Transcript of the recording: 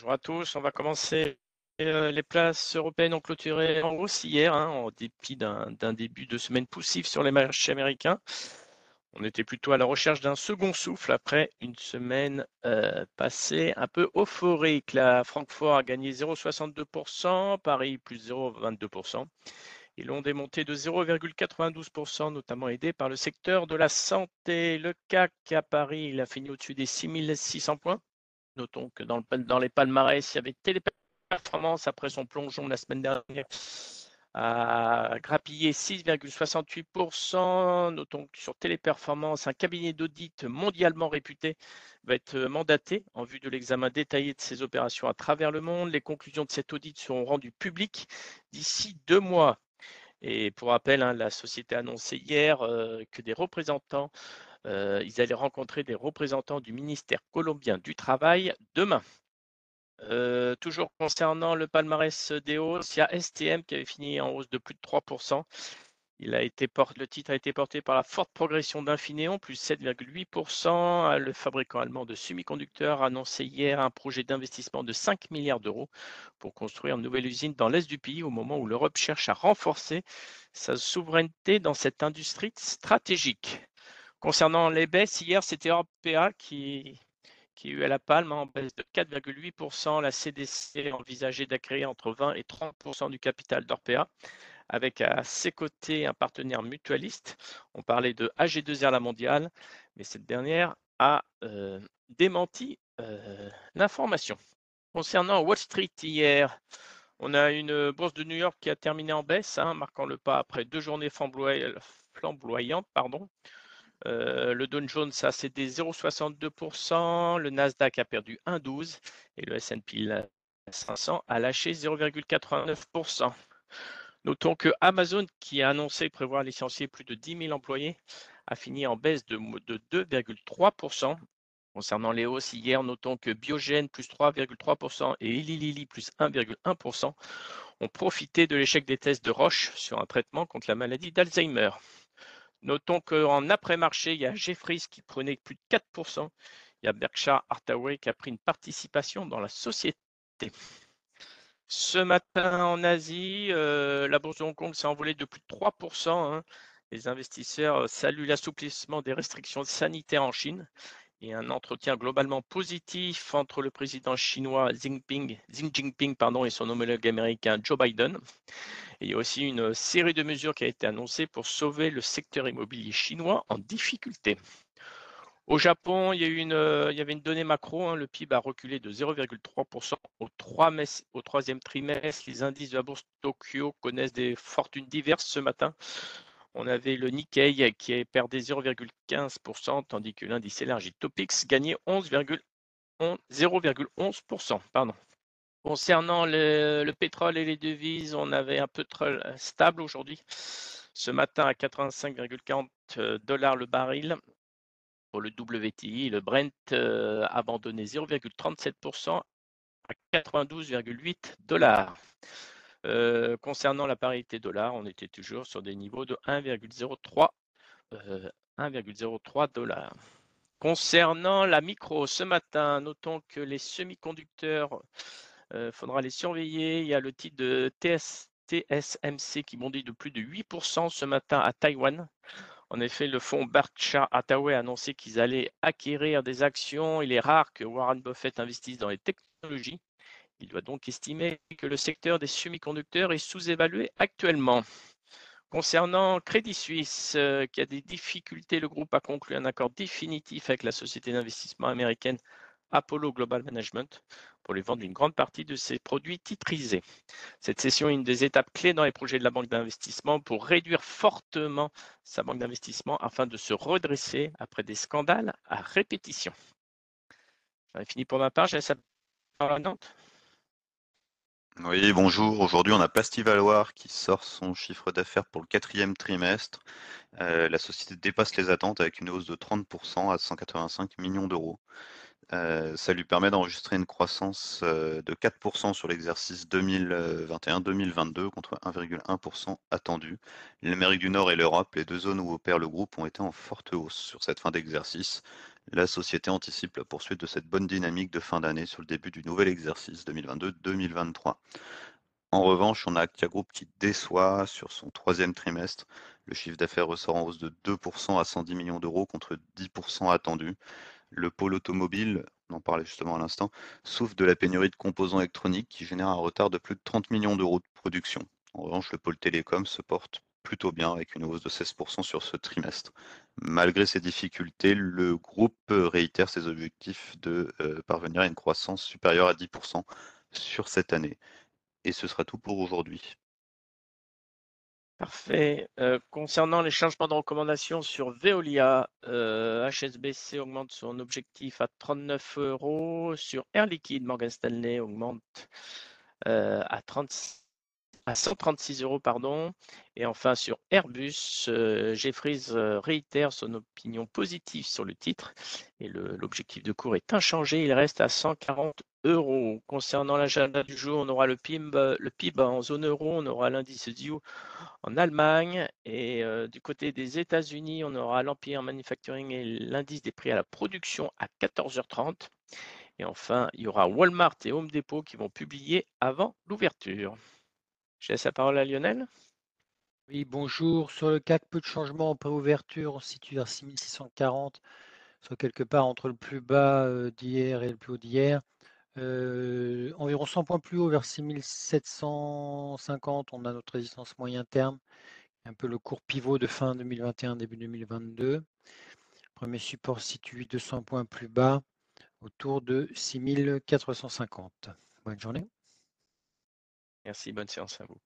Bonjour à tous, on va commencer. Euh, les places européennes ont clôturé en hausse hier, hein, en dépit d'un début de semaine poussif sur les marchés américains. On était plutôt à la recherche d'un second souffle après une semaine euh, passée un peu euphorique. La Francfort a gagné 0,62%, Paris plus 0,22%. Et l'ont démonté de 0,92%, notamment aidé par le secteur de la santé. Le CAC à Paris, il a fini au-dessus des 6600 points. Notons que dans, les palmarès, il y avait Téléperformance après son plongeon la semaine dernière a grappillé 6,68%. Notons que sur Téléperformance, un cabinet d'audit mondialement réputé va être mandaté en vue de l'examen détaillé de ses opérations à travers le monde. Les conclusions de cet audit seront rendues publiques d'ici deux mois. Et pour rappel, hein, la société a annoncé hier euh, que des représentants euh, ils allaient rencontrer des représentants du ministère colombien du Travail demain. Euh, toujours concernant le palmarès des hausses, il y a STM qui avait fini en hausse de plus de 3%. Il a été le titre a été porté par la forte progression d'Infineon, plus 7,8%. Le fabricant allemand de semi-conducteurs a annoncé hier un projet d'investissement de 5 milliards d'euros pour construire une nouvelle usine dans l'est du pays au moment où l'Europe cherche à renforcer sa souveraineté dans cette industrie stratégique. Concernant les baisses, hier, c'était Orpea qui, a eu à la palme en baisse de 4,8%. La CDC envisageait d'acquérir entre 20 et 30% du capital d'Orpea, avec à ses côtés un partenaire mutualiste. On parlait de AG2R La Mondiale, mais cette dernière a euh, démenti euh, l'information. Concernant Wall Street hier, on a une bourse de New York qui a terminé en baisse, hein, marquant le pas après deux journées flamboyantes. Pardon. Euh, le Dow Jones a cédé 0,62%, le Nasdaq a perdu 1,12% et le S&P 500 a lâché 0,89%. Notons que Amazon, qui a annoncé prévoir licencier plus de 10 000 employés, a fini en baisse de, de 2,3%. Concernant les hausses, hier, notons que Biogen plus 3,3% et Lilly plus 1,1% ont profité de l'échec des tests de Roche sur un traitement contre la maladie d'Alzheimer. Notons qu'en après-marché, il y a Jeffries qui prenait plus de 4%. Il y a Berkshire Hathaway qui a pris une participation dans la société. Ce matin en Asie, euh, la bourse de Hong Kong s'est envolée de plus de 3%. Hein. Les investisseurs saluent l'assouplissement des restrictions sanitaires en Chine et un entretien globalement positif entre le président chinois Xi Jinping, et son homologue américain Joe Biden. Il y a aussi une série de mesures qui a été annoncée pour sauver le secteur immobilier chinois en difficulté. Au Japon, il y, a une, il y avait une donnée macro, hein, le PIB a reculé de 0,3% au, au troisième trimestre. Les indices de la bourse Tokyo connaissent des fortunes diverses ce matin. On avait le Nikkei qui perdu 0,15%, tandis que l'indice élargi Topix gagnait 0,11%. Concernant le, pétrole et les devises, on avait un peu stable aujourd'hui. Ce matin à 85,40 euh, dollars le baril pour le WTI. Le Brent euh, abandonné 0,37% à 92,8 dollars. Euh, concernant la parité dollar, on était toujours sur des niveaux de 1,03 1,03 euh, dollars. Concernant la micro, ce matin, notons que les semi-conducteurs, il euh, faudra les surveiller. Il y a le titre de TSMC qui bondit de plus de 8% ce matin à Taïwan. En effet, le fonds Berkshire Hathaway a annoncé qu'ils allaient acquérir des actions. Il est rare que Warren Buffett investisse dans les technologies. Il doit donc estimer que le secteur des semi-conducteurs est sous-évalué actuellement. Concernant Crédit Suisse, euh, qui a des difficultés, le groupe a conclu un accord définitif avec la société d'investissement américaine Apollo Global Management pour les vendre d'une grande partie de ses produits titrisés. Cette session est une des étapes clés dans les projets de la banque d'investissement pour réduire fortement sa banque d'investissement afin de se redresser après des scandales à répétition. J'en ai fini pour ma part, j'ai la parole à Nantes. Oui, bonjour. Aujourd'hui, on a Plastivaloir qui sort son chiffre d'affaires pour le quatrième trimestre. Euh, la société dépasse les attentes avec une hausse de 30% à 185 millions d'euros. Ça lui permet d'enregistrer une croissance de 4% sur l'exercice 2021-2022 contre 1,1% attendu. L'Amérique du Nord et l'Europe, les deux zones où opère le groupe, ont été en forte hausse sur cette fin d'exercice. La société anticipe la poursuite de cette bonne dynamique de fin d'année sur le début du nouvel exercice 2022-2023. En revanche, on a Actia Group qui déçoit sur son troisième trimestre. Le chiffre d'affaires ressort en hausse de 2% à 110 millions d'euros contre 10% attendu. Le pôle automobile, on en parlait justement à l'instant, souffre de la pénurie de composants électroniques qui génère un retard de plus de 30 millions d'euros de production. En revanche, le pôle télécom se porte plutôt bien avec une hausse de 16% sur ce trimestre. Malgré ces difficultés, le groupe réitère ses objectifs de euh, parvenir à une croissance supérieure à 10% sur cette année. Et ce sera tout pour aujourd'hui. Parfait. Euh, concernant les changements de recommandation sur Veolia, HSBC euh, augmente son objectif à 39 euros. Sur Air Liquide, Morgan Stanley augmente euh, à 136 euros. Pardon. Et enfin, sur Airbus, Jeffries réitère son opinion positive sur le titre et l'objectif de cours est inchangé. Il reste à 140 euros. Concernant l'agenda du jour, on aura le PIB, le PIB en zone euro, on aura l'indice DIU en Allemagne. Et euh, du côté des États-Unis, on aura l'Empire Manufacturing et l'indice des prix à la production à 14h30. Et enfin, il y aura Walmart et Home Depot qui vont publier avant l'ouverture. Je laisse la parole à Lionel. Oui, bonjour. Sur le CAC, peu de changements en préouverture. On se situe vers 6640, soit quelque part entre le plus bas euh, d'hier et le plus haut d'hier. Euh, environ 100 points plus haut, vers 6750, on a notre résistance moyen terme, un peu le court pivot de fin 2021, début 2022. Premier support situé 200 points plus bas, autour de 6450. Bonne journée. Merci, bonne séance à vous.